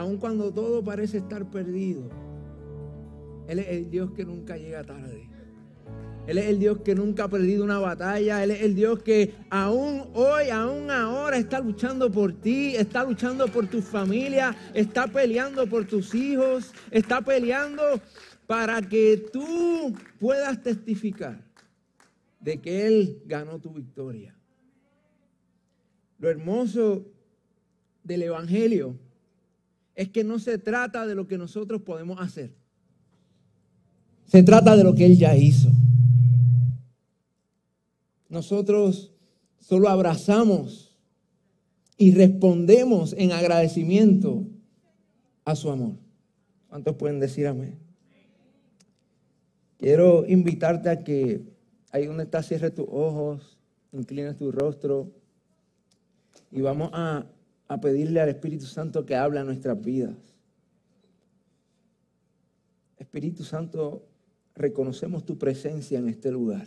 aun cuando todo parece estar perdido, Él es el Dios que nunca llega tarde. Él es el Dios que nunca ha perdido una batalla. Él es el Dios que aún hoy, aún ahora está luchando por ti, está luchando por tu familia, está peleando por tus hijos, está peleando para que tú puedas testificar de que Él ganó tu victoria. Lo hermoso del Evangelio es que no se trata de lo que nosotros podemos hacer. Se trata de lo que Él ya hizo. Nosotros solo abrazamos y respondemos en agradecimiento a su amor. ¿Cuántos pueden decir amén? Quiero invitarte a que ahí donde estás cierre tus ojos, inclines tu rostro y vamos a a pedirle al Espíritu Santo que hable a nuestras vidas. Espíritu Santo, reconocemos tu presencia en este lugar.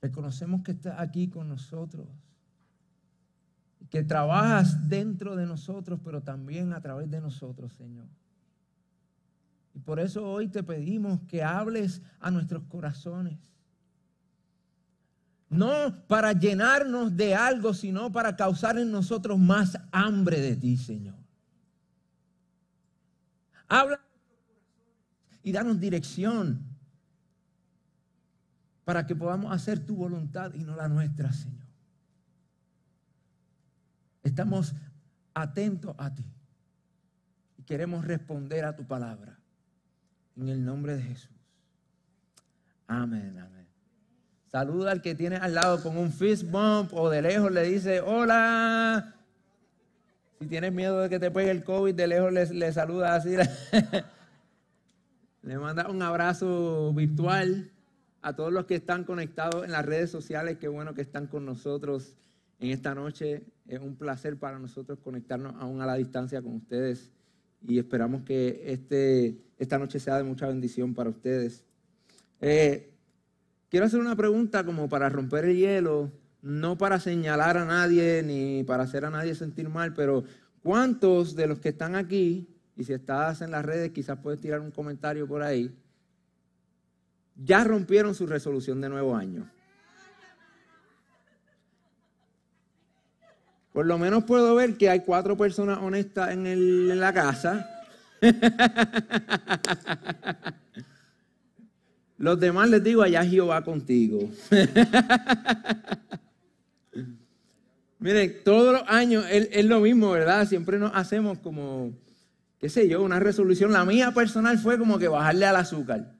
Reconocemos que estás aquí con nosotros, que trabajas dentro de nosotros, pero también a través de nosotros, Señor. Y por eso hoy te pedimos que hables a nuestros corazones no para llenarnos de algo, sino para causar en nosotros más hambre de ti, Señor. Habla y danos dirección para que podamos hacer tu voluntad y no la nuestra, Señor. Estamos atentos a ti y queremos responder a tu palabra. En el nombre de Jesús. Amén, amén. Saluda al que tiene al lado con un fist bump o de lejos le dice, hola. Si tienes miedo de que te pegue el COVID, de lejos le, saluda así. le manda un abrazo virtual a todos los que están conectados en las redes sociales. Qué bueno que están con nosotros en esta noche. Es un placer para nosotros conectarnos aún a la distancia con ustedes y esperamos que este, esta noche sea de mucha bendición para ustedes. Eh, Quiero hacer una pregunta como para romper el hielo, no para señalar a nadie ni para hacer a nadie sentir mal, pero ¿cuántos de los que están aquí, y si estás en las redes quizás puedes tirar un comentario por ahí, ya rompieron su resolución de nuevo año? Por lo menos puedo ver que hay cuatro personas honestas en, en la casa. Los demás les digo, allá Jehová contigo. Miren, todos los años es, lo mismo, ¿verdad? Siempre nos hacemos como, qué sé yo, una resolución. La mía personal fue como que bajarle al azúcar.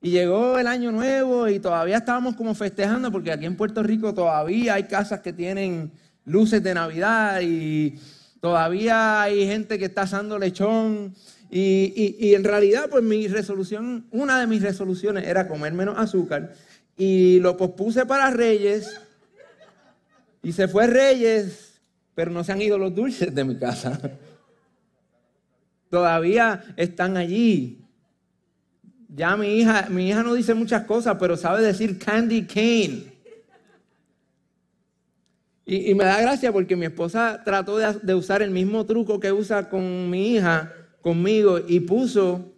Y llegó el año nuevo y todavía estábamos como festejando porque aquí en Puerto Rico todavía hay casas que tienen luces de Navidad y todavía hay gente que está asando lechón y, en realidad, pues mi resolución, una de mis resoluciones era comer menos azúcar. Y lo pospuse para Reyes. Y se fue Reyes, pero no se han ido los dulces de mi casa. Todavía están allí. Ya mi hija, mi hija no dice muchas cosas, pero sabe decir candy cane. Y, me da gracia porque mi esposa trató de, de usar el mismo truco que usa con mi hija conmigo y puso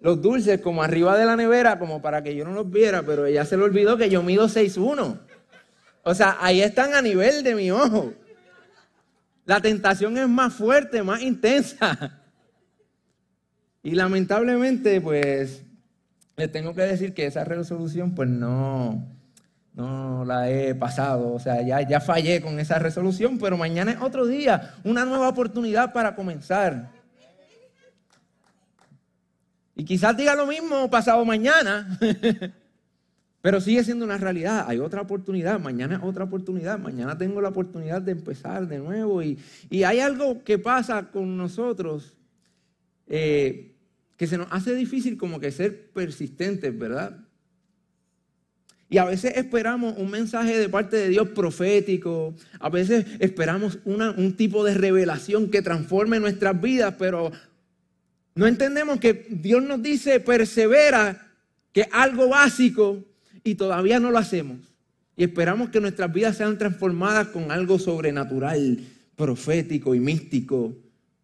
los dulces como arriba de la nevera, como para que yo no los viera, pero ella se le olvidó que yo mido 6'1". O sea, ahí están a nivel de mi ojo. La tentación es más fuerte, más intensa. Y lamentablemente, pues, les tengo que decir que esa resolución, pues no, no la he pasado. O sea, ya, ya fallé con esa resolución, pero mañana es otro día, una nueva oportunidad para comenzar. Y quizás diga lo mismo pasado mañana, pero sigue siendo una realidad. Hay otra oportunidad, mañana otra oportunidad, mañana tengo la oportunidad de empezar de nuevo. Y, hay algo que pasa con nosotros eh, que se nos hace difícil como que ser persistentes, ¿verdad? Y a veces esperamos un mensaje de parte de Dios profético, a veces esperamos un tipo de revelación que transforme nuestras vidas, pero no entendemos que Dios nos dice persevera, que es algo básico y todavía no lo hacemos. Y esperamos que nuestras vidas sean transformadas con algo sobrenatural, profético y místico.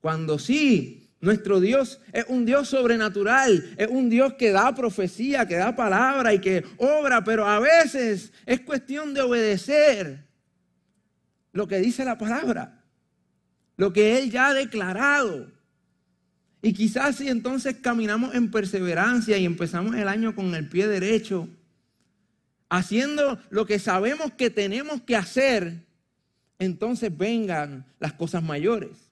Cuando sí, nuestro Dios es un Dios sobrenatural, es un Dios que da profecía, que da palabra y que obra, pero a veces es cuestión de obedecer lo que dice la palabra, lo que Él ya ha declarado. Y quizás si entonces caminamos en perseverancia y empezamos el año con el pie derecho, haciendo lo que sabemos que tenemos que hacer, entonces vengan las cosas mayores.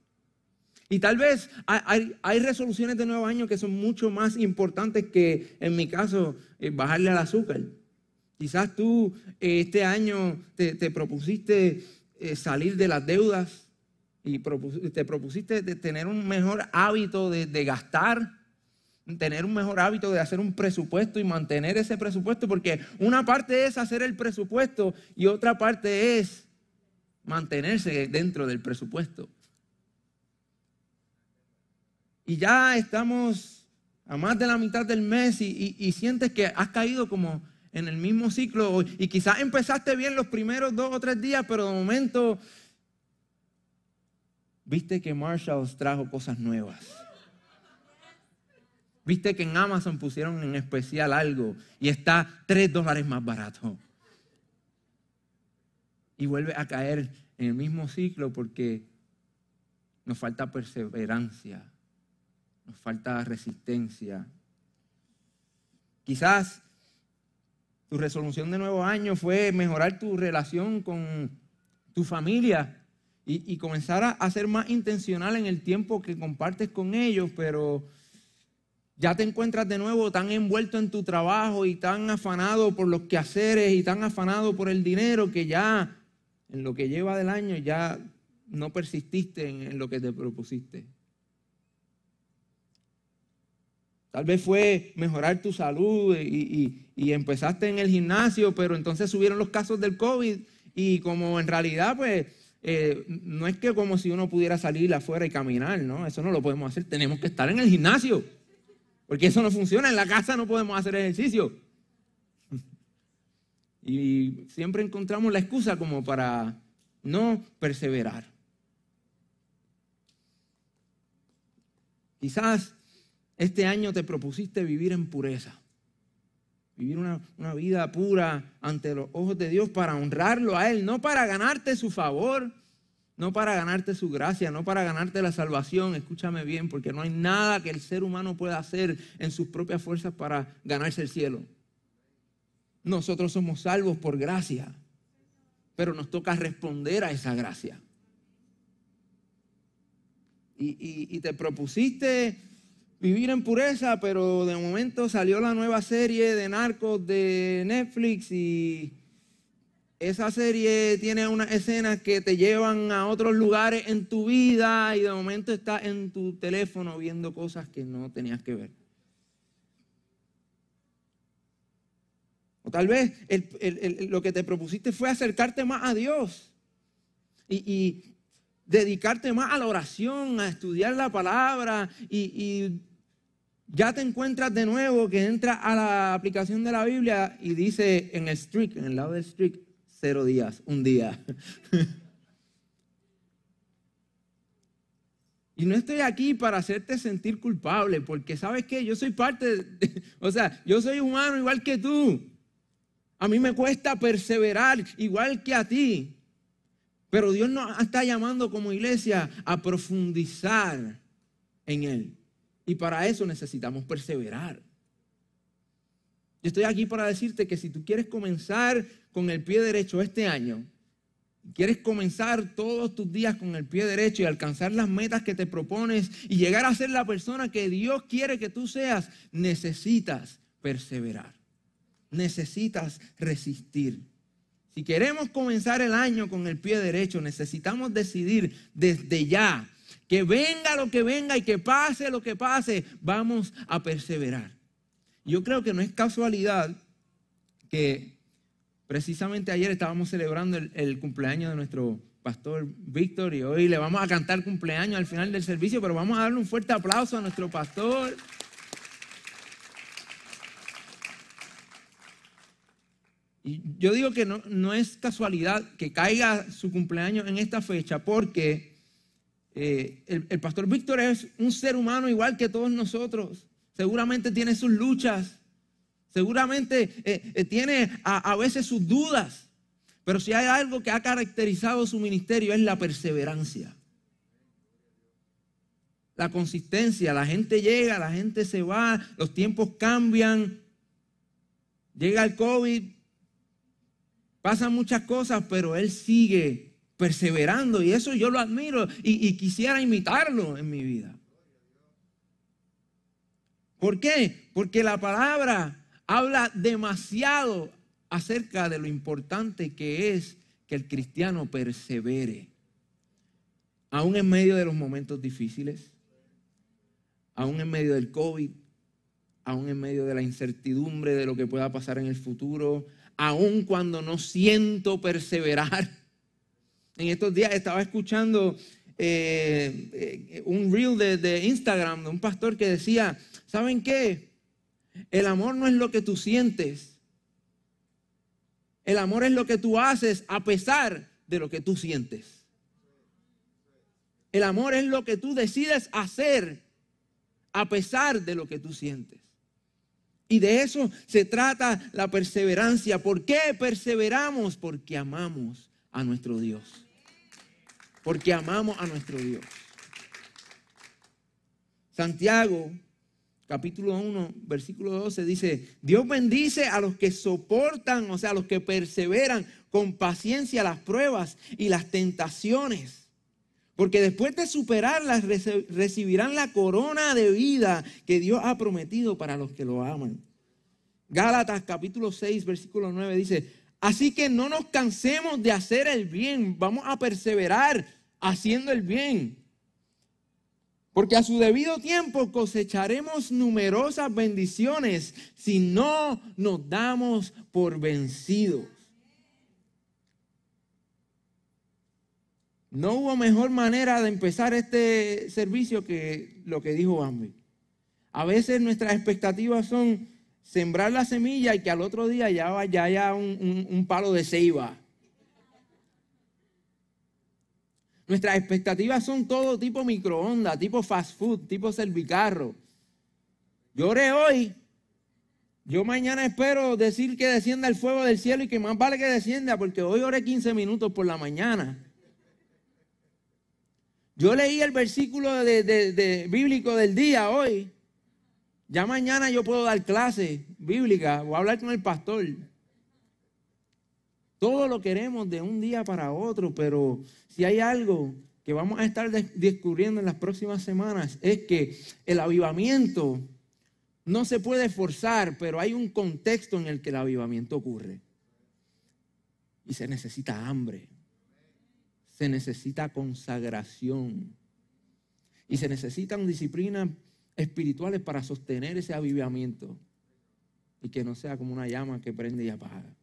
Y tal vez hay, resoluciones de nuevo año que son mucho más importantes que, en mi caso, eh, bajarle al azúcar. Quizás tú eh, este año te, propusiste eh, salir de las deudas y te propusiste de tener un mejor hábito de, gastar, tener un mejor hábito de hacer un presupuesto y mantener ese presupuesto, porque una parte es hacer el presupuesto y otra parte es mantenerse dentro del presupuesto. Y ya estamos a más de la mitad del mes y, sientes que has caído como en el mismo ciclo y quizás empezaste bien los primeros dos o tres días, pero de momento viste que Marshalls trajo cosas nuevas. Viste que en Amazon pusieron en especial algo y está tres dólares más barato. Y vuelve a caer en el mismo ciclo porque nos falta perseverancia, nos falta resistencia. Quizás tu resolución de nuevo año fue mejorar tu relación con tu familia y, comenzar a, ser más intencional en el tiempo que compartes con ellos, pero ya te encuentras de nuevo tan envuelto en tu trabajo y tan afanado por los quehaceres y tan afanado por el dinero que ya en lo que lleva del año ya no persististe en, lo que te propusiste. Tal vez fue mejorar tu salud y, y, empezaste en el gimnasio, pero entonces subieron los casos del COVID y como en realidad pues eh, no es que como si uno pudiera salir afuera y caminar, ¿no? Eso no lo podemos hacer. Tenemos que estar en el gimnasio. Porque eso no funciona. En la casa no podemos hacer ejercicio. Y siempre encontramos la excusa como para no perseverar. Quizás este año te propusiste vivir en pureza. Vivir una, vida pura ante los ojos de Dios para honrarlo a Él, no para ganarte su favor, no para ganarte su gracia, no para ganarte la salvación. Escúchame bien, porque no hay nada que el ser humano pueda hacer en sus propias fuerzas para ganarse el cielo. Nosotros somos salvos por gracia, pero nos toca responder a esa gracia. y te propusiste vivir en pureza, pero de momento salió la nueva serie de narcos de Netflix y esa serie tiene unas escenas que te llevan a otros lugares en tu vida y de momento estás en tu teléfono viendo cosas que no tenías que ver. O tal vez lo que te propusiste fue acercarte más a Dios y, dedicarte más a la oración, a estudiar la palabra y ya te encuentras de nuevo que entra a la aplicación de la Biblia y dice en el streak, en el lado del streak, cero días, un día. y no estoy aquí para hacerte sentir culpable, porque sabes que yo soy parte, o sea, yo soy humano igual que tú. A mí me cuesta perseverar igual que a ti. Pero Dios nos está llamando como iglesia a profundizar en Él. Y para eso necesitamos perseverar. Yo estoy aquí para decirte que si tú quieres comenzar con el pie derecho este año, Quieres comenzar todos tus días con el pie derecho y alcanzar las metas que te propones y llegar a ser la persona que Dios quiere que tú seas, necesitas perseverar. Necesitas resistir. Si queremos comenzar el año con el pie derecho, necesitamos decidir desde ya que venga lo que venga y que pase lo que pase, vamos a perseverar. Yo creo que no es casualidad que precisamente ayer estábamos celebrando el, cumpleaños de nuestro pastor Víctor y hoy le vamos a cantar cumpleaños al final del servicio, pero vamos a darle un fuerte aplauso a nuestro pastor. Y yo digo que no, es casualidad que caiga su cumpleaños en esta fecha porque eh, el, pastor Víctor es un ser humano igual que todos nosotros. Seguramente tiene sus luchas, seguramente eh, eh, tiene a, a veces sus dudas, pero si hay algo que ha caracterizado su ministerio es la perseverancia. La consistencia, la gente llega, la gente se va, los tiempos cambian, llega el COVID, Pasan muchas cosas, pero él sigue perseverando y eso yo lo admiro y, quisiera imitarlo en mi vida. ¿Por qué? Porque la palabra habla demasiado acerca de lo importante que es que el cristiano persevere, aún en medio de los momentos difíciles, aún en medio del COVID, aún en medio de la incertidumbre de lo que pueda pasar en el futuro, aun cuando no siento perseverar. En estos días estaba escuchando eh, eh, un reel de, de Instagram de un pastor que decía, ¿saben qué? El amor no es lo que tú sientes. El amor es lo que tú haces a pesar de lo que tú sientes. El amor es lo que tú decides hacer a pesar de lo que tú sientes. Y de eso se trata la perseverancia. ¿Por qué perseveramos? Porque amamos a nuestro Dios. Porque amamos a nuestro Dios. Santiago, capítulo 1, versículo 12, dice, Dios bendice a los que soportan, o sea, a los que perseveran con paciencia las pruebas y las tentaciones porque después de superarlas recibirán la corona de vida que Dios ha prometido para los que lo aman. Gálatas capítulo 6, versículo 9 dice, así que no nos cansemos de hacer el bien, vamos a perseverar haciendo el bien. Porque a su debido tiempo cosecharemos numerosas bendiciones si no nos damos por vencidos. No hubo mejor manera de empezar este servicio que lo que dijo Bambi. A veces nuestras expectativas son sembrar la semilla y que al otro día ya haya un, palo de ceiba. Nuestras expectativas son todo tipo microondas, tipo fast food, tipo servicarro. Yo oré hoy. Yo mañana espero decir que descienda el fuego del cielo y que más vale que descienda, porque hoy oré 15 minutos por la mañana. Yo leí el versículo de, bíblico del día hoy. Ya mañana yo puedo dar clase bíblica o hablar con el pastor. Todo lo queremos de un día para otro, pero si hay algo que vamos a estar descubriendo en las próximas semanas es que el avivamiento no se puede forzar, pero hay un contexto en el que el avivamiento ocurre. Y se necesita hambre se necesita consagración y se necesitan disciplinas espirituales para sostener ese avivamiento y que no sea como una llama que prende y apaga.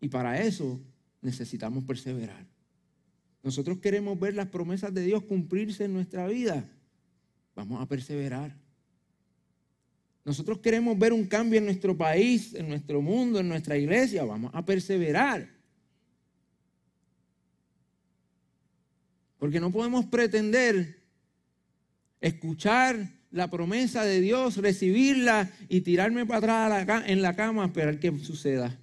Y para eso necesitamos perseverar. Nosotros queremos ver las promesas de Dios cumplirse en nuestra vida. Vamos a perseverar. Nosotros queremos ver un cambio en nuestro país, en nuestro mundo, en nuestra iglesia. Vamos a perseverar. Porque no podemos pretender escuchar la promesa de Dios, recibirla y tirarme para atrás en la cama esperar que suceda.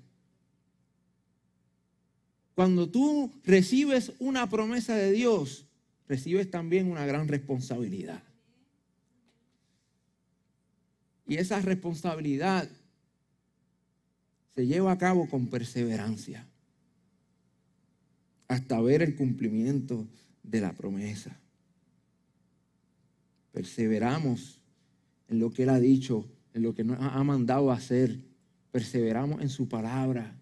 Cuando tú recibes una promesa de Dios, recibes también una gran responsabilidad. Y esa responsabilidad se lleva a cabo con perseverancia. hasta ver el cumplimiento de la promesa. Perseveramos en lo que Él ha dicho, en lo que nos ha mandado hacer. Perseveramos en su palabra.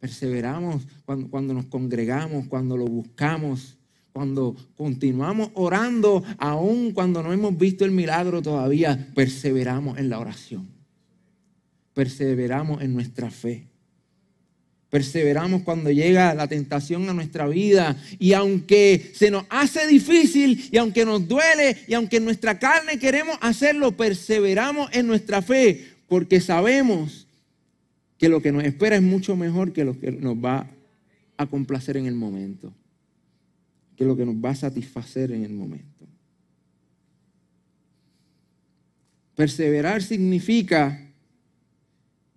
Perseveramos cuando, cuando nos congregamos, cuando lo buscamos, cuando continuamos orando, aun cuando no hemos visto el milagro todavía, perseveramos en la oración. Perseveramos en nuestra fe. Perseveramos cuando llega la tentación a nuestra vida y aunque se nos hace difícil y aunque nos duele y aunque en nuestra carne queremos hacerlo, perseveramos en nuestra fe porque sabemos que lo que nos espera es mucho mejor que lo que nos va a complacer en el momento, que lo que nos va a satisfacer en el momento. Perseverar significa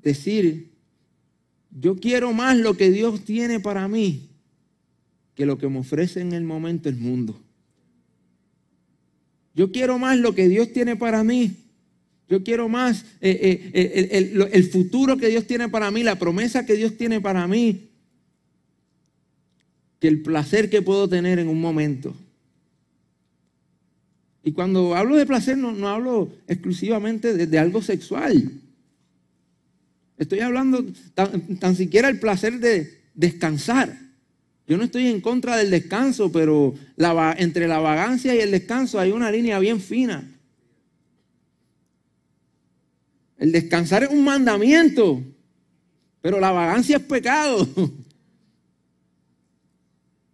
decir, yo quiero más lo que Dios tiene para mí que lo que me ofrece en el momento el mundo. Yo quiero más lo que Dios tiene para mí. Yo quiero más eh, eh, el, el futuro que Dios tiene para mí, la promesa que Dios tiene para mí, que el placer que puedo tener en un momento. Y cuando hablo de placer no, hablo exclusivamente de algo sexual. Estoy hablando tan, siquiera el placer de descansar. Yo no estoy en contra del descanso, pero entre la vagancia y el descanso hay una línea bien fina. El descansar es un mandamiento, pero la vagancia es pecado.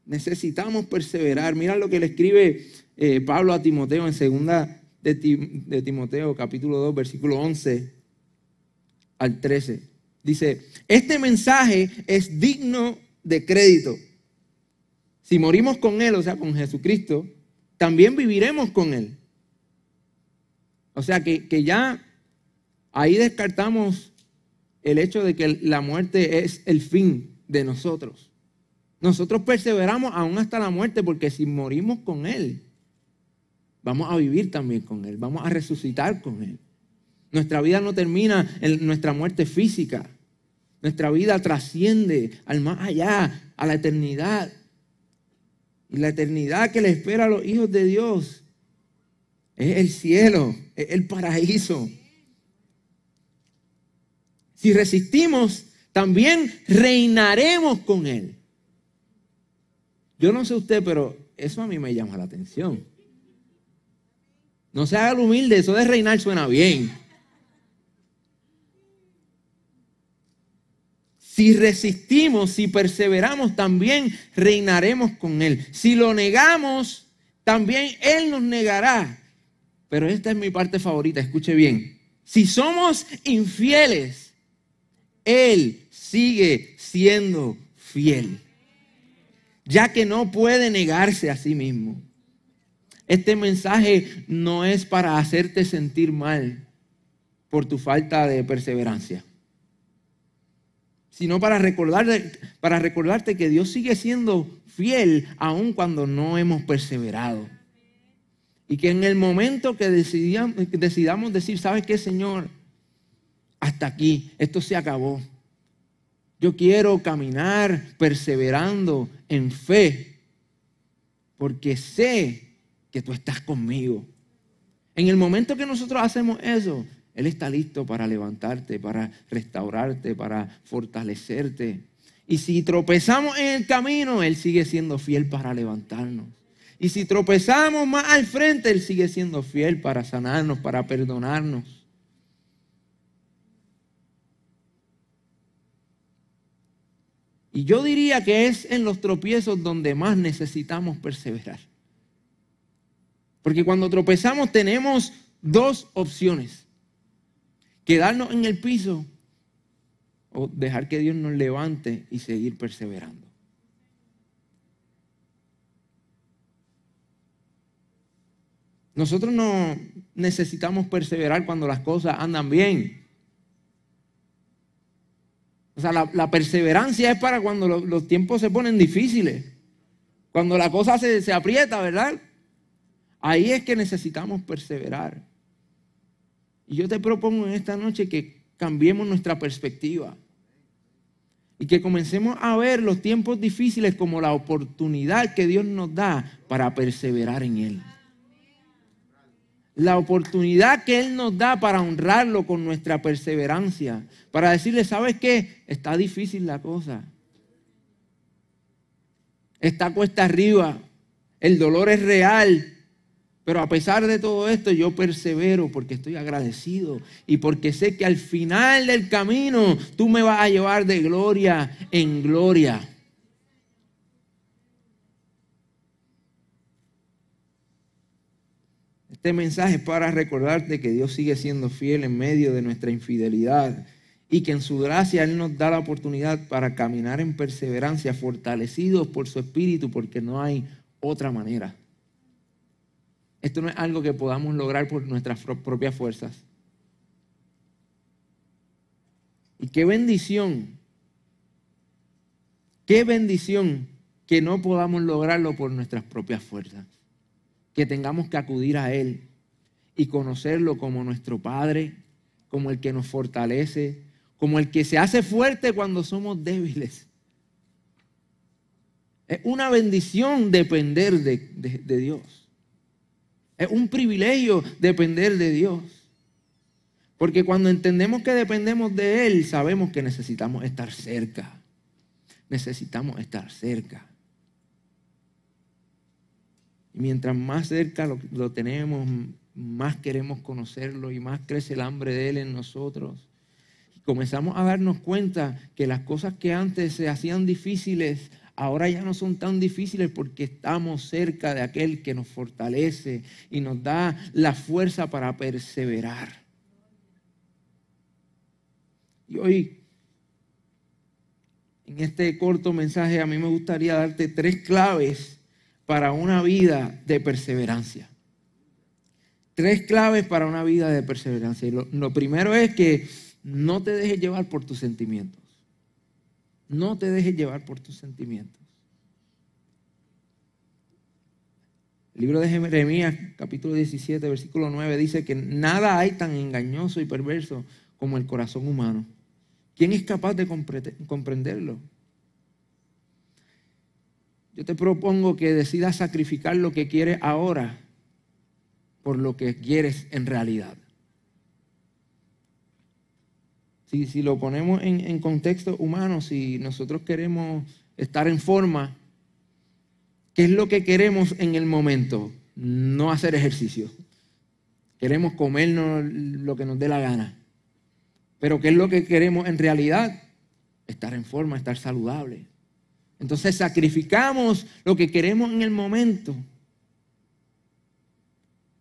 Necesitamos perseverar. Mira lo que le escribe eh, Pablo a Timoteo en segunda de, de Timoteo, capítulo 2, versículo 11 al 13. Dice, este mensaje es digno de crédito. Si morimos con Él, o sea, con Jesucristo, también viviremos con Él. O sea que, que ya ahí descartamos el hecho de que la muerte es el fin de nosotros. Nosotros perseveramos aún hasta la muerte porque si morimos con Él, vamos a vivir también con Él, vamos a resucitar con Él. Nuestra vida no termina en nuestra muerte física. Nuestra vida trasciende al más allá, a la eternidad. Y la eternidad que le espera a los hijos de Dios es el cielo, es el paraíso. Si resistimos, también reinaremos con Él. Yo no sé usted, pero eso a mí me llama la atención. No se haga humilde, eso de reinar suena bien. Si resistimos, si perseveramos, también reinaremos con Él. Si lo negamos, también Él nos negará. Pero esta es mi parte favorita, escuche bien. Si somos infieles, Él sigue siendo fiel, ya que no puede negarse a sí mismo. Este mensaje no es para hacerte sentir mal por tu falta de perseverancia sino para recordarte, para recordarte que Dios sigue siendo fiel aun cuando no hemos perseverado. Y que en el momento que decidamos, decir, ¿sabes qué, Señor? Hasta aquí, esto se acabó. Yo quiero caminar perseverando en fe, porque sé que tú estás conmigo. En el momento que nosotros hacemos eso, él está listo para levantarte, para restaurarte, para fortalecerte. Y si tropezamos en el camino, Él sigue siendo fiel para levantarnos. Y si tropezamos más al frente, Él sigue siendo fiel para sanarnos, para perdonarnos. Y yo diría que es en los tropiezos donde más necesitamos perseverar. Porque cuando tropezamos tenemos dos opciones quedarnos en el piso o dejar que Dios nos levante y seguir perseverando. Nosotros no necesitamos perseverar cuando las cosas andan bien. O sea, la, perseverancia es para cuando los tiempos se ponen difíciles. Cuando la cosa se, se aprieta, ¿verdad? Ahí es que necesitamos perseverar. Y yo te propongo en esta noche que cambiemos nuestra perspectiva. Y que comencemos a ver los tiempos difíciles como la oportunidad que Dios nos da para perseverar en Él. La oportunidad que Él nos da para honrarlo con nuestra perseverancia. Para decirle, ¿sabes qué? Está difícil la cosa. Está cuesta arriba. El dolor es real. Pero a pesar de todo esto, yo persevero porque estoy agradecido y porque sé que al final del camino tú me vas a llevar de gloria en gloria. Este mensaje es para recordarte que Dios sigue siendo fiel en medio de nuestra infidelidad y que en su gracia Él nos da la oportunidad para caminar en perseverancia, fortalecidos por su espíritu, porque no hay otra manera. Esto no es algo que podamos lograr por nuestras propias fuerzas. Y qué bendición, qué bendición que no podamos lograrlo por nuestras propias fuerzas. Que tengamos que acudir a Él y conocerlo como nuestro Padre, como el que nos fortalece, como el que se hace fuerte cuando somos débiles. Es una bendición depender de, de Dios. Es un privilegio depender de Dios. Porque cuando entendemos que dependemos de Él, sabemos que necesitamos estar cerca. Necesitamos estar cerca. Y mientras más cerca lo, tenemos, más queremos conocerlo y más crece el hambre de Él en nosotros. Y comenzamos a darnos cuenta que las cosas que antes se hacían difíciles, ahora ya no son tan difíciles porque estamos cerca de aquel que nos fortalece y nos da la fuerza para perseverar. Y hoy, en este corto mensaje, a mí me gustaría darte tres claves para una vida de perseverancia. Tres claves para una vida de perseverancia. Y lo, primero es que no te dejes llevar por tus sentimientos. No te dejes llevar por tus sentimientos. El libro de Jeremías, capítulo 17, versículo 9, dice que nada hay tan engañoso y perverso como el corazón humano. ¿Quién es capaz de comprenderlo? Yo te propongo que decidas sacrificar lo que quieres ahora por lo que quieres en realidad. Si, lo ponemos en, contexto humano, si nosotros queremos estar en forma, ¿qué es lo que queremos en el momento? No hacer ejercicio. Queremos comernos lo que nos dé la gana. Pero ¿qué es lo que queremos en realidad? Estar en forma, estar saludable. Entonces sacrificamos lo que queremos en el momento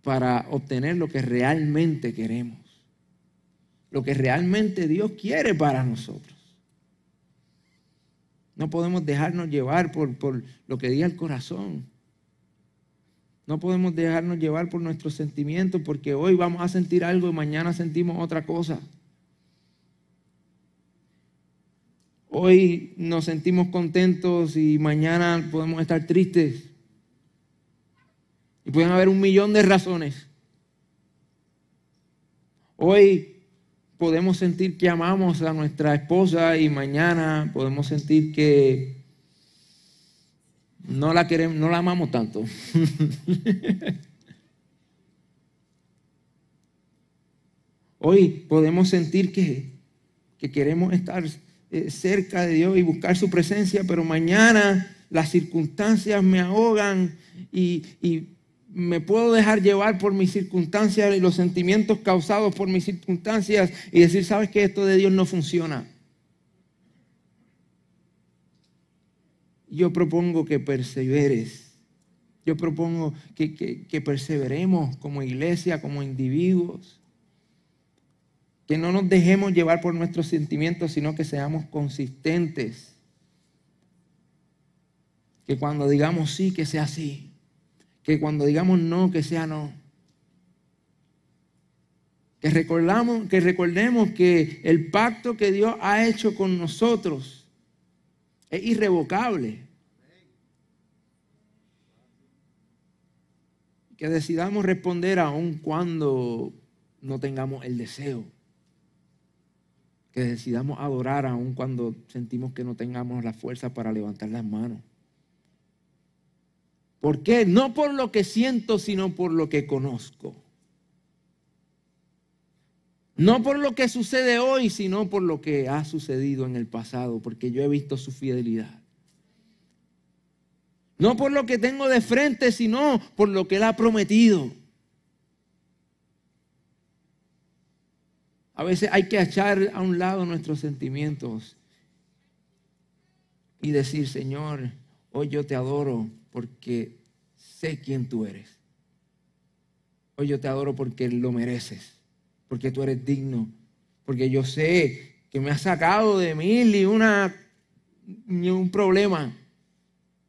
para obtener lo que realmente queremos lo que realmente Dios quiere para nosotros. No podemos dejarnos llevar por, por lo que diga el corazón. No podemos dejarnos llevar por nuestros sentimientos porque hoy vamos a sentir algo y mañana sentimos otra cosa. Hoy nos sentimos contentos y mañana podemos estar tristes. Y pueden haber un millón de razones. Hoy podemos sentir que amamos a nuestra esposa y mañana podemos sentir que no la queremos, no la amamos tanto. Hoy podemos sentir que, queremos estar eh, cerca de Dios y buscar su presencia, pero mañana las circunstancias me ahogan y, y me puedo dejar llevar por mis circunstancias y los sentimientos causados por mis circunstancias y decir, sabes que esto de Dios no funciona. Yo propongo que perseveres. Yo propongo que, que perseveremos como iglesia, como individuos. Que no nos dejemos llevar por nuestros sentimientos, sino que seamos consistentes. Que cuando digamos sí, que sea sí que cuando digamos no, que sea no. Que, recordamos, que recordemos que el pacto que Dios ha hecho con nosotros es irrevocable. Que decidamos responder aun cuando no tengamos el deseo. Que decidamos adorar aun cuando sentimos que no tengamos la fuerza para levantar las manos. ¿Por qué? No por lo que siento, sino por lo que conozco. No por lo que sucede hoy, sino por lo que ha sucedido en el pasado, porque yo he visto su fidelidad. No por lo que tengo de frente, sino por lo que Él ha prometido. A veces hay que echar a un lado nuestros sentimientos y decir, Señor, hoy yo te adoro porque sé quién tú eres. Hoy yo te adoro porque lo mereces, porque tú eres digno, porque yo sé que me has sacado de mil y una ni un problema.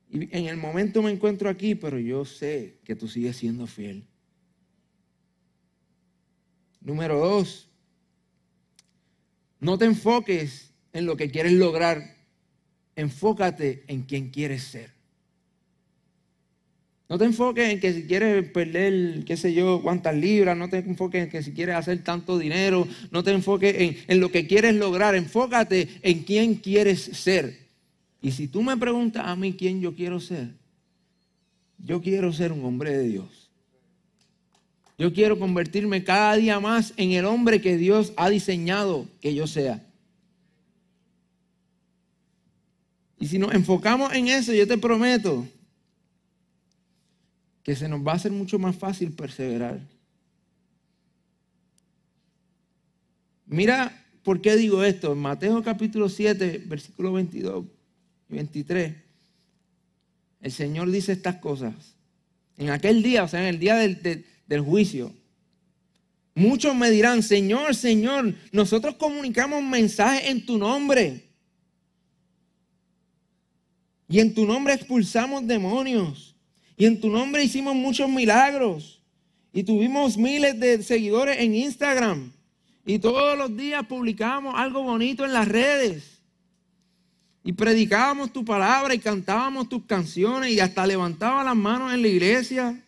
Y en el momento me encuentro aquí, pero yo sé que tú sigues siendo fiel. Número dos, no te enfoques en lo que quieres lograr, enfócate en quien quieres ser. No te enfoques en que si quieres perder, qué sé yo, cuántas libras, no te enfoques en que si quieres hacer tanto dinero, no te enfoques en, en lo que quieres lograr, enfócate en quién quieres ser. Y si tú me preguntas a mí quién yo quiero ser, yo quiero ser un hombre de Dios. Yo quiero convertirme cada día más en el hombre que Dios ha diseñado que yo sea. Y si nos enfocamos en eso, yo te prometo que se nos va a hacer mucho más fácil perseverar. Mira por qué digo esto. En Mateo capítulo 7, versículo 22 y 23, el Señor dice estas cosas. En aquel día, o sea, en el día del, del juicio. Muchos me dirán, Señor, Señor, nosotros comunicamos mensajes en tu nombre. Y en tu nombre expulsamos demonios. Y en tu nombre hicimos muchos milagros. Y tuvimos miles de seguidores en Instagram. Y todos los días publicábamos algo bonito en las redes. Y predicábamos tu palabra y cantábamos tus canciones y hasta levantaba las manos en la iglesia.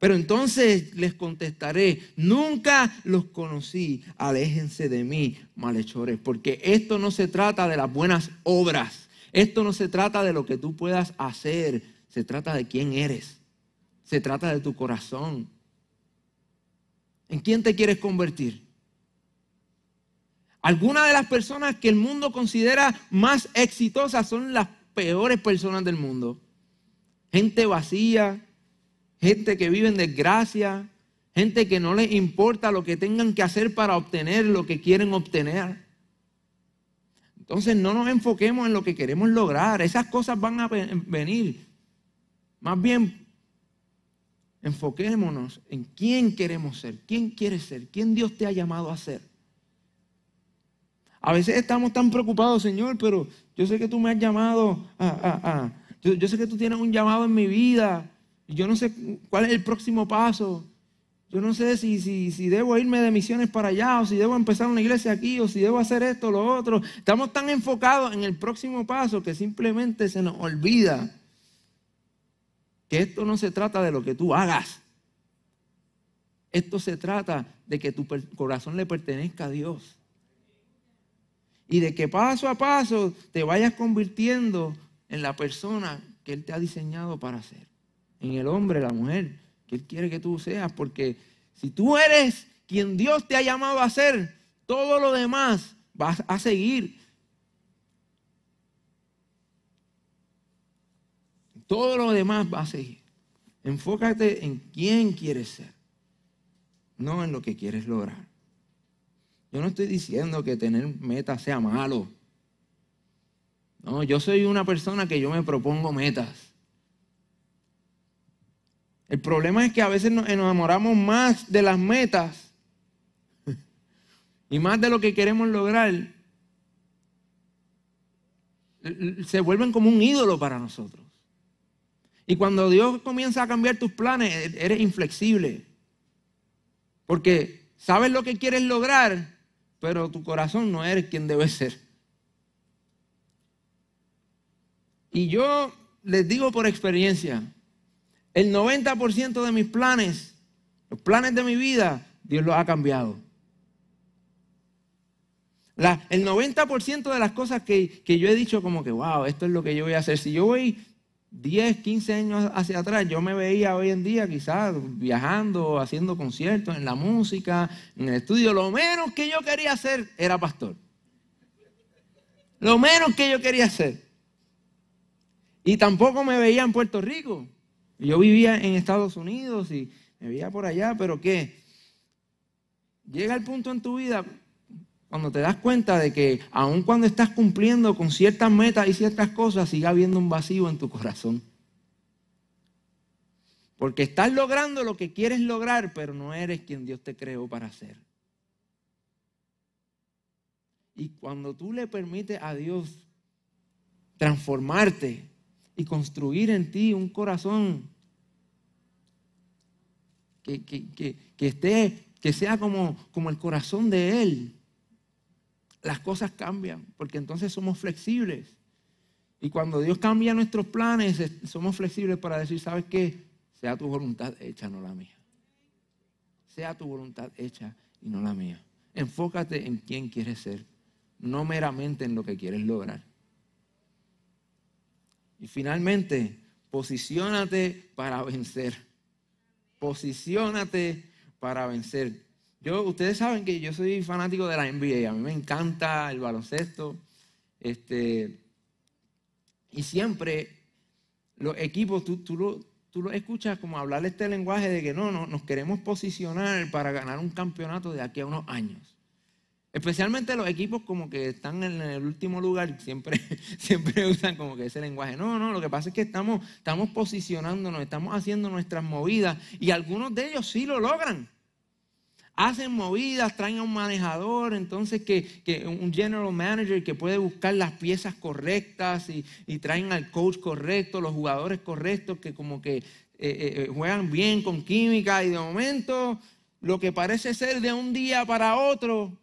Pero entonces les contestaré, nunca los conocí, aléjense de mí, malhechores, porque esto no se trata de las buenas obras, esto no se trata de lo que tú puedas hacer, se trata de quién eres, se trata de tu corazón. ¿En quién te quieres convertir? Algunas de las personas que el mundo considera más exitosas son las peores personas del mundo. Gente vacía, gente que vive en desgracia, gente que no les importa lo que tengan que hacer para obtener lo que quieren obtener. Entonces no nos enfoquemos en lo que queremos lograr, esas cosas van a venir. Más bien, enfoquémonos en quién queremos ser, quién quieres ser, quién Dios te ha llamado a ser. A veces estamos tan preocupados, Señor, pero yo sé que tú me has llamado a... yo, yo sé que tú tienes un llamado en mi vida yo no sé cuál es el próximo paso. Yo no sé si, debo irme de misiones para allá, o si debo empezar una iglesia aquí, o si debo hacer esto o lo otro. Estamos tan enfocados en el próximo paso que simplemente se nos olvida que esto no se trata de lo que tú hagas. Esto se trata de que tu corazón le pertenezca a Dios. Y de que paso a paso te vayas convirtiendo en la persona que Él te ha diseñado para ser en el hombre, la mujer, que Él quiere que tú seas, porque si tú eres quien Dios te ha llamado a ser, todo lo demás vas a seguir. Todo lo demás va a seguir. Enfócate en quién quieres ser, no en lo que quieres lograr. Yo no estoy diciendo que tener metas sea malo. No, yo soy una persona que yo me propongo metas. El problema es que a veces nos enamoramos más de las metas y más de lo que queremos lograr. Se vuelven como un ídolo para nosotros. Y cuando Dios comienza a cambiar tus planes, eres inflexible. Porque sabes lo que quieres lograr, pero tu corazón no eres quien debe ser. Y yo les digo por experiencia, el 90% de mis planes, los planes de mi vida, Dios los ha cambiado. el 90% de las cosas que, que yo he dicho como que, wow, esto es lo que yo voy a hacer. Si yo voy 10, 15 años hacia atrás, yo me veía hoy en día quizás viajando, haciendo conciertos en la música, en el estudio. Lo menos que yo quería hacer era pastor. Lo menos que yo quería hacer. Y tampoco me veía en Puerto Rico. Yo vivía en Estados Unidos y me veía por allá, pero ¿qué? Llega el punto en tu vida cuando te das cuenta de que aun cuando estás cumpliendo con ciertas metas y ciertas cosas, sigue habiendo un vacío en tu corazón. Porque estás logrando lo que quieres lograr, pero no eres quien Dios te creó para ser. Y cuando tú le permites a Dios transformarte y construir en ti un corazón que, que esté, que sea como, como el corazón de Él, las cosas cambian, porque entonces somos flexibles. Y cuando Dios cambia nuestros planes, somos flexibles para decir, ¿sabes qué? Sea tu voluntad hecha, no la mía. Sea tu voluntad hecha y no la mía. Enfócate en quién quieres ser, no meramente en lo que quieres lograr. Y finalmente, posiciónate para vencer. Posiciónate para vencer. Yo, ustedes saben que yo soy fanático de la NBA, a mí me encanta el baloncesto. Este, y siempre los equipos, tú, tú, lo, tú lo escuchas como hablar este lenguaje de que no, no, nos queremos posicionar para ganar un campeonato de aquí a unos años. Especialmente los equipos como que están en el último lugar, siempre, siempre usan como que ese lenguaje. No, no, lo que pasa es que estamos, estamos posicionándonos, estamos haciendo nuestras movidas y algunos de ellos sí lo logran hacen movidas, traen a un manejador, entonces que, un general manager que puede buscar las piezas correctas y, traen al coach correcto, los jugadores correctos que como que eh, eh, eh, juegan bien con química y de momento lo que parece ser de un día para otro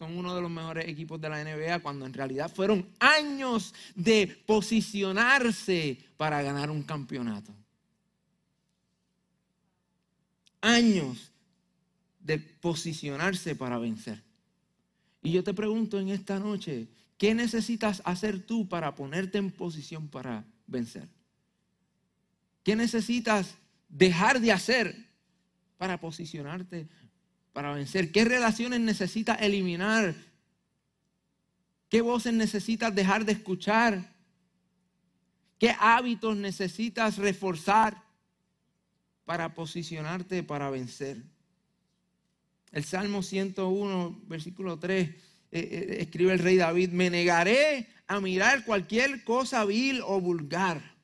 son uno de los mejores equipos de la NBA cuando en realidad fueron años de posicionarse para ganar un campeonato. Años de posicionarse para vencer. Y yo te pregunto en esta noche, ¿qué necesitas hacer tú para ponerte en posición para vencer? ¿Qué necesitas dejar de hacer para posicionarte para vencer? ¿Qué relaciones necesitas eliminar? ¿Qué voces necesitas dejar de escuchar? ¿Qué hábitos necesitas reforzar para posicionarte para vencer? El Salmo 101, versículo 3, eh, eh, escribe el rey David, me negaré a mirar cualquier cosa vil o vulgar.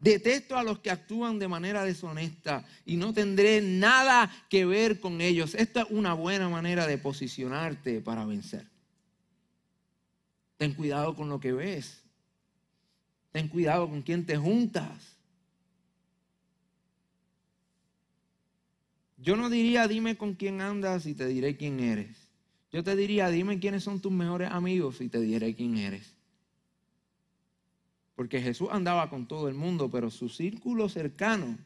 Detesto a los que actúan de manera deshonesta y no tendré nada que ver con ellos. Esta es una buena manera de posicionarte para vencer. Ten cuidado con lo que ves. Ten cuidado con quién te juntas. Yo no diría, dime con quién andas y te diré quién eres. Yo te diría, dime quiénes son tus mejores amigos y te diré quién eres. Porque Jesús andaba con todo el mundo, pero su círculo cercano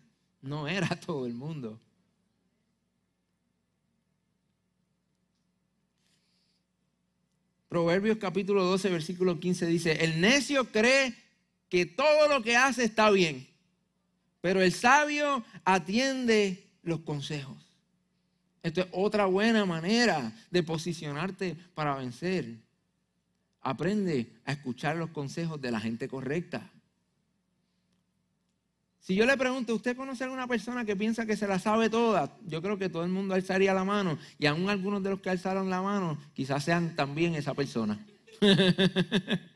no era todo el mundo. Proverbios capítulo 12, versículo 15 dice, el necio cree que todo lo que hace está bien, pero el sabio atiende los consejos. Esto es otra buena manera de posicionarte para vencer. Aprende a escuchar los consejos de la gente correcta. Si yo le pregunto, ¿usted conoce a alguna persona que piensa que se la sabe toda? Yo creo que todo el mundo alzaría la mano y aún algunos de los que alzaron la mano quizás sean también esa persona.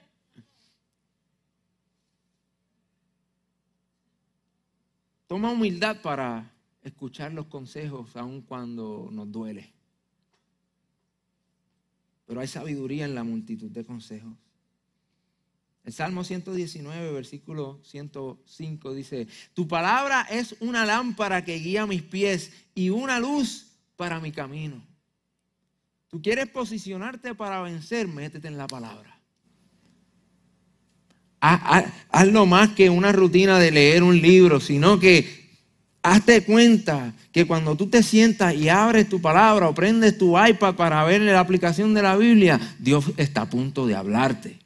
Toma humildad para escuchar los consejos aun cuando nos duele. Pero hay sabiduría en la multitud de consejos. El Salmo 119, versículo 105 dice, tu palabra es una lámpara que guía mis pies y una luz para mi camino. Tú quieres posicionarte para vencer, métete en la palabra. Haz, haz, más que una rutina de leer un libro, sino que hazte cuenta que cuando tú te sientas y abres tu palabra o prendes tu iPad para ver la aplicación de la Biblia, Dios está a punto de hablarte.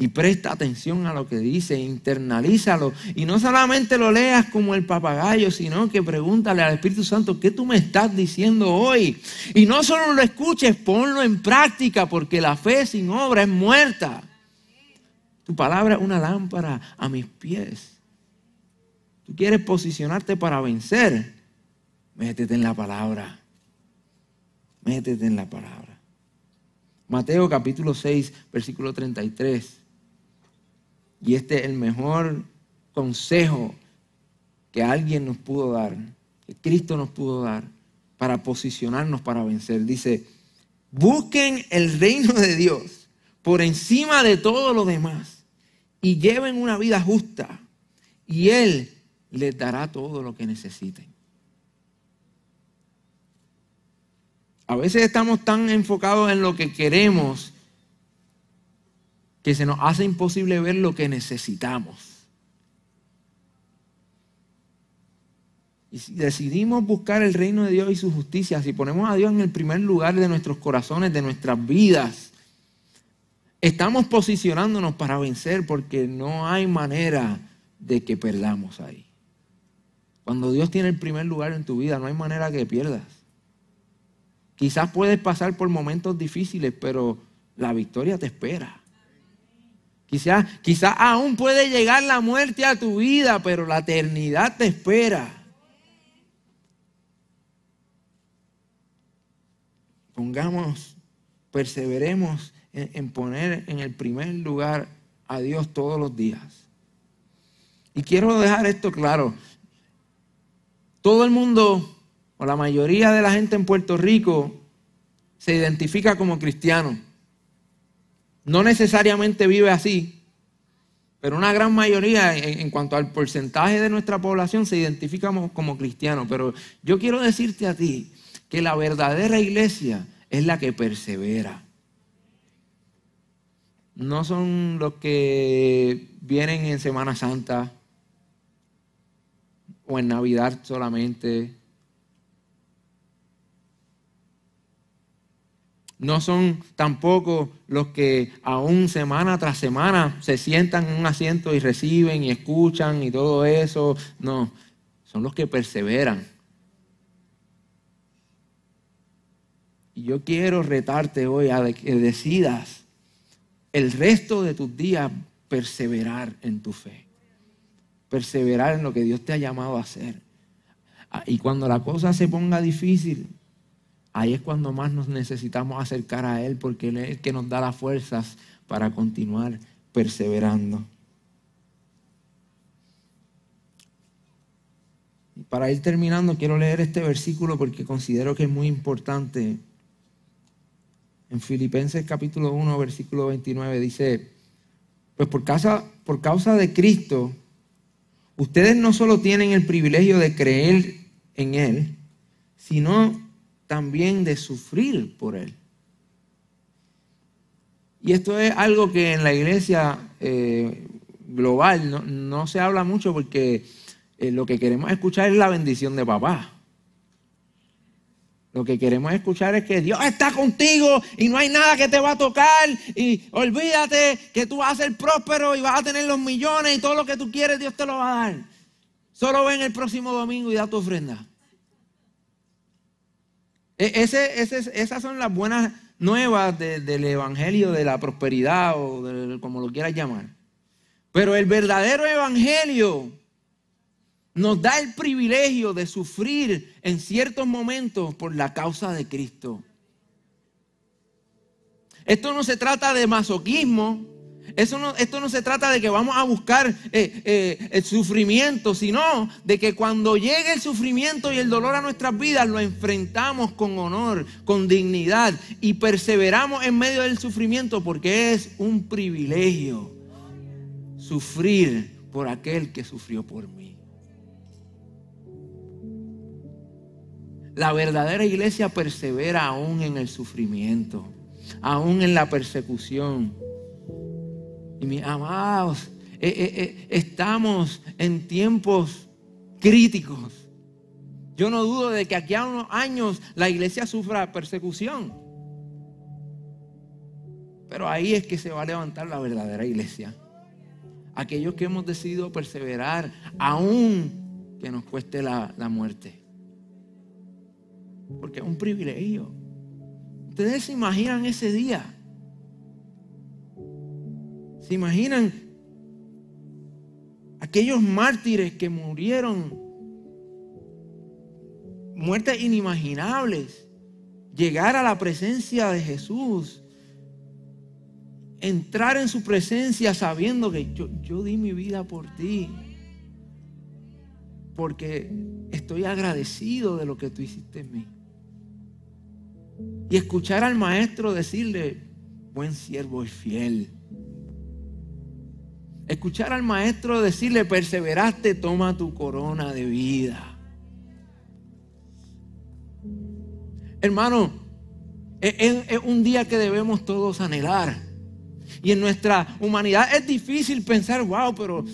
Y presta atención a lo que dice, internalízalo. Y no solamente lo leas como el papagayo, sino que pregúntale al Espíritu Santo, ¿qué tú me estás diciendo hoy? Y no solo lo escuches, ponlo en práctica, porque la fe sin obra es muerta. Tu palabra es una lámpara a mis pies. Tú quieres posicionarte para vencer. Métete en la palabra. Métete en la palabra. Mateo capítulo 6, versículo 33. Y este es el mejor consejo que alguien nos pudo dar, que Cristo nos pudo dar para posicionarnos para vencer. Dice, busquen el reino de Dios por encima de todo lo demás y lleven una vida justa y Él les dará todo lo que necesiten. A veces estamos tan enfocados en lo que queremos que se nos hace imposible ver lo que necesitamos. Y si decidimos buscar el reino de Dios y su justicia, si ponemos a Dios en el primer lugar de nuestros corazones, de nuestras vidas, estamos posicionándonos para vencer porque no hay manera de que perdamos ahí. Cuando Dios tiene el primer lugar en tu vida, no hay manera que pierdas. Quizás puedes pasar por momentos difíciles, pero la victoria te espera. Quizás quizá aún puede llegar la muerte a tu vida, pero la eternidad te espera. Pongamos, perseveremos en, en poner en el primer lugar a Dios todos los días. Y quiero dejar esto claro. Todo el mundo, o la mayoría de la gente en Puerto Rico, se identifica como cristiano. No necesariamente vive así, pero una gran mayoría en, cuanto al porcentaje de nuestra población se identifica como, cristiano. Pero yo quiero decirte a ti que la verdadera iglesia es la que persevera. No son los que vienen en Semana Santa o en Navidad solamente No son tampoco los que aún semana tras semana se sientan en un asiento y reciben y escuchan y todo eso. No, son los que perseveran. Y yo quiero retarte hoy a que decidas el resto de tus días perseverar en tu fe. Perseverar en lo que Dios te ha llamado a hacer. Ah, y cuando la cosa se ponga difícil, Ahí es cuando más nos necesitamos acercar a Él porque Él es el que nos da las fuerzas para continuar perseverando. Y para ir terminando, quiero leer este versículo porque considero que es muy importante. En Filipenses capítulo 1, versículo 29 dice, pues por causa, por causa de Cristo, ustedes no solo tienen el privilegio de creer en Él, sino también de sufrir por Él. Y esto es algo que en la iglesia eh, global no, se habla mucho porque eh, lo que queremos escuchar es la bendición de papá. Lo que queremos escuchar es que Dios está contigo y no hay nada que te va a tocar y olvídate que tú vas a ser próspero y vas a tener los millones y todo lo que tú quieres Dios te lo va a dar. Solo ven el próximo domingo y da tu ofrenda. E, ese, esas son las buenas nuevas del Evangelio de la prosperidad o como lo quieras llamar. Pero el verdadero Evangelio nos da el privilegio de sufrir en ciertos momentos por la causa de Cristo. Esto no se trata de masoquismo, esto no se trata de que vamos a buscar eh, eh, el sufrimiento, sino de que cuando llegue el sufrimiento y el dolor a nuestras vidas, lo enfrentamos con honor, con dignidad y perseveramos en medio del sufrimiento porque es un privilegio sufrir por aquel que sufrió por mí. La verdadera iglesia persevera aún en el sufrimiento, aún en la persecución y mis amados, eh, eh, eh, estamos en tiempos críticos. Yo no dudo de que aquí a unos años la iglesia sufra persecución. Pero ahí es que se va a levantar la verdadera iglesia. Aquellos que hemos decidido perseverar, aún que nos cueste la, la muerte. Porque es un privilegio. Ustedes se imaginan ese día. Se imaginan aquellos mártires que murieron, muertes inimaginables, llegar a la presencia de Jesús, entrar en su presencia sabiendo que yo, yo di mi vida por ti, porque estoy agradecido de lo que tú hiciste en mí. Y escuchar al maestro decirle, buen siervo y fiel. Escuchar al maestro decirle, perseveraste, toma tu corona de vida. Hermano, es, es, un día que debemos todos anhelar. Y en nuestra humanidad es difícil pensar, wow, pero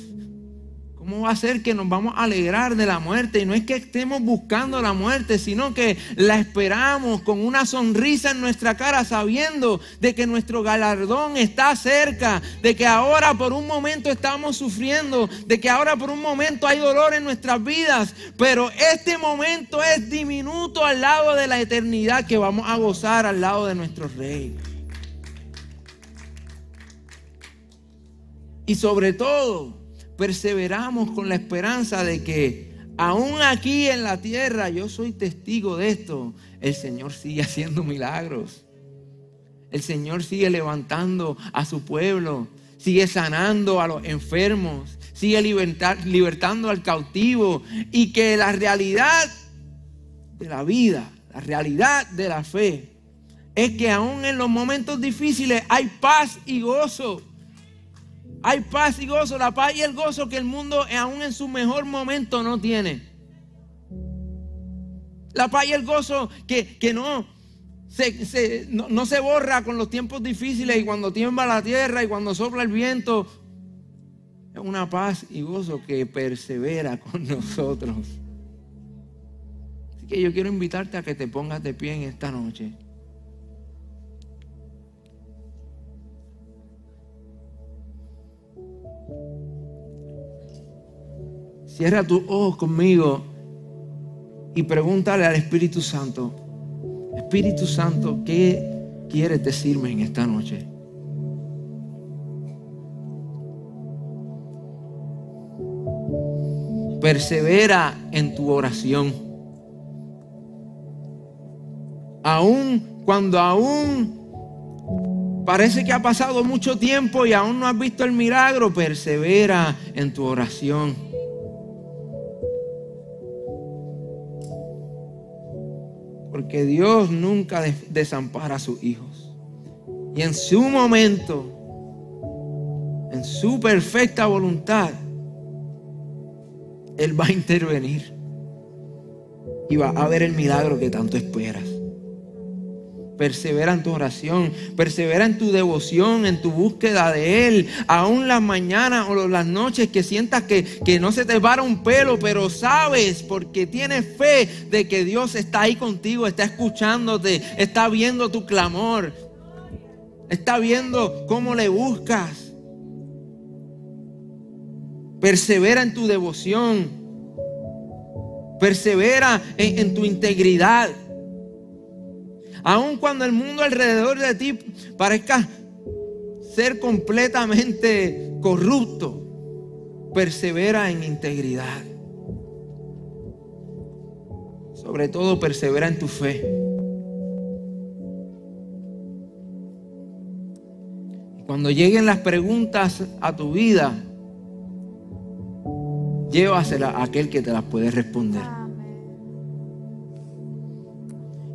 ¿Cómo va a ser que nos vamos a alegrar de la muerte? Y no es que estemos buscando la muerte, sino que la esperamos con una sonrisa en nuestra cara, sabiendo de que nuestro galardón está cerca, de que ahora por un momento estamos sufriendo, de que ahora por un momento hay dolor en nuestras vidas, pero este momento es diminuto al lado de la eternidad que vamos a gozar al lado de nuestro Rey. Y sobre todo, perseveramos con la esperanza de que aún aquí en la tierra, yo soy testigo de esto, el Señor sigue haciendo milagros. El Señor sigue levantando a su pueblo, sigue sanando a los enfermos, sigue libertando al cautivo y que la realidad de la vida, la realidad de la fe, es que aún en los momentos difíciles hay paz y gozo. Hay paz y gozo, la paz y el gozo que el mundo aún en su mejor momento no tiene. La paz y el gozo que, no, se, no, no se borra con los tiempos difíciles y cuando tiembla la tierra y cuando sopla el viento. Es una paz y gozo que persevera con nosotros. Así que yo quiero invitarte a que te pongas de pie en esta noche. Cierra tus ojos conmigo y pregúntale al Espíritu Santo, Espíritu Santo, ¿qué quieres decirme en esta noche? Persevera en tu oración. Aún cuando aún parece que ha pasado mucho tiempo y aún no has visto el milagro, persevera en tu oración. Porque Dios nunca desampara a sus hijos. Y en su momento, en su perfecta voluntad, Él va a intervenir. Y va a ver el milagro que tanto esperas. Persevera en tu oración, persevera en tu devoción, en tu búsqueda de Él. Aún las mañanas o las noches que sientas que, que no se te para un pelo, pero sabes porque tienes fe de que Dios está ahí contigo, está escuchándote, está viendo tu clamor, está viendo cómo le buscas. Persevera en tu devoción, persevera en, en tu integridad. Aun cuando el mundo alrededor de ti parezca ser completamente corrupto, persevera en integridad. Sobre todo persevera en tu fe. Cuando lleguen las preguntas a tu vida, llévaselas a aquel que te las puede responder.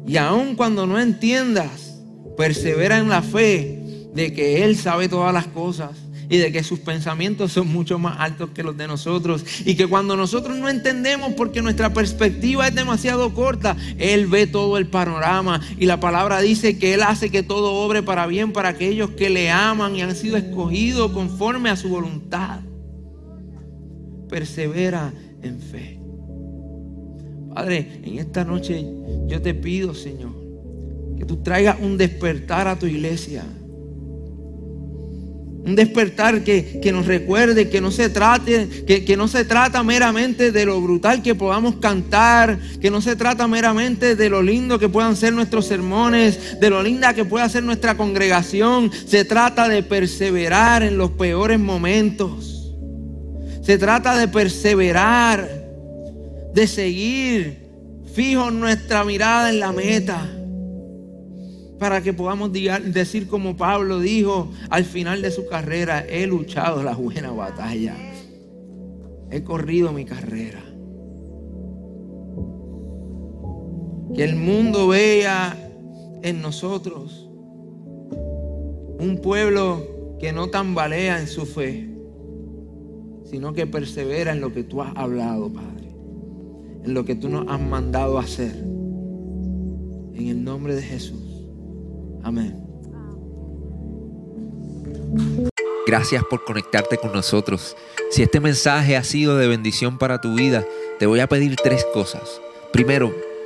Y aun cuando no entiendas, persevera en la fe de que Él sabe todas las cosas y de que sus pensamientos son mucho más altos que los de nosotros. Y que cuando nosotros no entendemos porque nuestra perspectiva es demasiado corta, Él ve todo el panorama. Y la palabra dice que Él hace que todo obre para bien para aquellos que le aman y han sido escogidos conforme a su voluntad. Persevera en fe. Padre, en esta noche yo te pido, Señor, que tú traigas un despertar a tu iglesia. Un despertar que, nos recuerde que no se trate, que, que, no se trata meramente de lo brutal que podamos cantar, que no se trata meramente de lo lindo que puedan ser nuestros sermones, de lo linda que pueda ser nuestra congregación. Se trata de perseverar en los peores momentos. Se trata de perseverar, de seguir fijo nuestra mirada en la meta para que podamos decir como Pablo dijo al final de su carrera, he luchado la buena batalla, he corrido mi carrera. Que el mundo vea en nosotros un pueblo que no tambalea en su fe, sino que persevera en lo que tú has hablado, Padre, en lo que tú nos has mandado hacer. En el nombre de Jesús. Amén. Gracias por conectarte con nosotros. Si este mensaje ha sido de bendición para tu vida, te voy a pedir tres cosas. Primero,